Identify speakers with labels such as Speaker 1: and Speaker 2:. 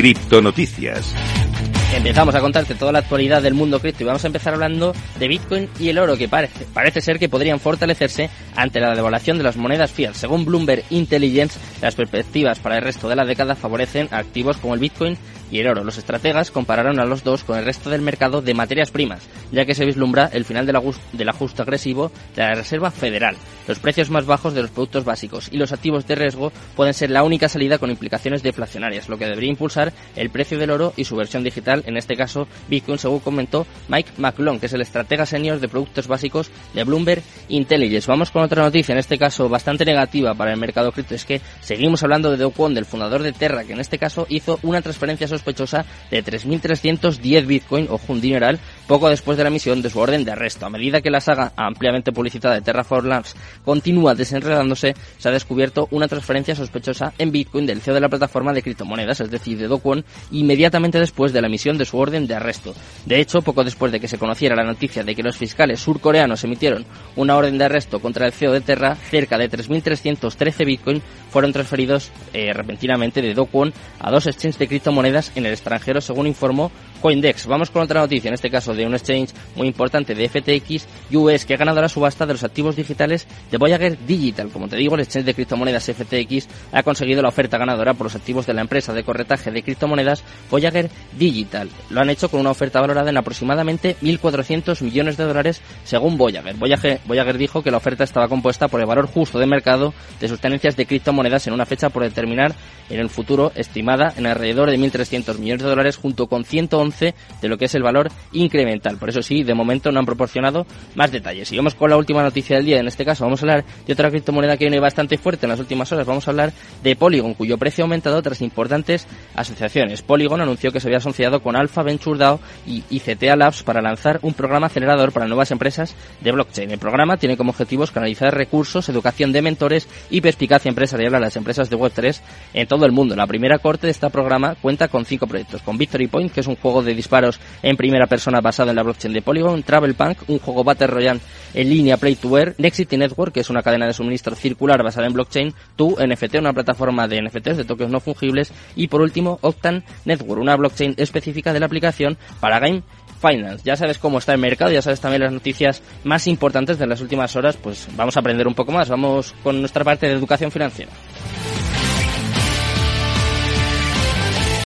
Speaker 1: Criptonoticias.
Speaker 2: Empezamos a contarte toda la actualidad del mundo cripto y vamos a empezar hablando de Bitcoin y el oro que parece, parece ser que podrían fortalecerse ante la devaluación de las monedas fiat. Según Bloomberg Intelligence, las perspectivas para el resto de la década favorecen activos como el Bitcoin y el oro. Los estrategas compararon a los dos con el resto del mercado de materias primas, ya que se vislumbra el final del ajuste agresivo de la Reserva Federal. Los precios más bajos de los productos básicos y los activos de riesgo pueden ser la única salida con implicaciones deflacionarias, lo que debería impulsar el precio del oro y su versión digital en este caso Bitcoin, según comentó Mike McClone, que es el estratega senior de productos básicos de Bloomberg Intelligence. Vamos con otra noticia, en este caso bastante negativa para el mercado cripto, es que seguimos hablando de Do Kwon, del fundador de Terra, que en este caso hizo una transferencia sospechosa de 3.310 Bitcoin, o un dineral, poco después de la emisión de su orden de arresto. A medida que la saga ampliamente publicitada de Terraform Labs continúa desenredándose, se ha descubierto una transferencia sospechosa en Bitcoin del CEO de la plataforma de criptomonedas, es decir, de Do Kwon, inmediatamente después de la emisión de su orden de arresto. De hecho, poco después de que se conociera la noticia de que los fiscales surcoreanos emitieron una orden de arresto contra el CEO de Terra, cerca de 3.313 Bitcoin fueron transferidos eh, repentinamente de Do Kwon a dos exchanges de criptomonedas en el extranjero, según informó Coindex. Vamos con otra noticia, en este caso de un exchange muy importante de FTX US que ha ganado la subasta de los activos digitales de Voyager Digital. Como te digo, el exchange de criptomonedas FTX ha conseguido la oferta ganadora por los activos de la empresa de corretaje de criptomonedas Voyager Digital. Lo han hecho con una oferta valorada en aproximadamente 1.400 millones de dólares según Voyager. Voyager. Voyager dijo que la oferta estaba compuesta por el valor justo de mercado de sus tenencias de criptomonedas en una fecha por determinar en el futuro estimada en alrededor de 1.300 millones de dólares junto con 111 de lo que es el valor incremental. Por eso sí, de momento no han proporcionado más detalles. Y vamos con la última noticia del día. En este caso vamos a hablar de otra criptomoneda que viene bastante fuerte en las últimas horas. Vamos a hablar de Polygon, cuyo precio ha aumentado tras importantes asociaciones. Polygon anunció que se había asociado con Alpha Venture DAO y ICTA Labs para lanzar un programa acelerador para nuevas empresas de blockchain. El programa tiene como objetivos canalizar recursos, educación de mentores y perspicacia empresarial a las empresas de Web3 en todo el mundo. La primera corte de este programa cuenta con cinco proyectos, con Victory Point, que es un juego de disparos en primera persona basado en la blockchain de Polygon, Travel Punk, un juego Battle Royale en línea Play to Wear, Nexity Network, que es una cadena de suministro circular basada en blockchain, Tu NFT, una plataforma de NFTs de tokens no fungibles, y por último Octan Network, una blockchain específica de la aplicación para Game Finance. Ya sabes cómo está el mercado, ya sabes también las noticias más importantes de las últimas horas, pues vamos a aprender un poco más. Vamos con nuestra parte de educación financiera.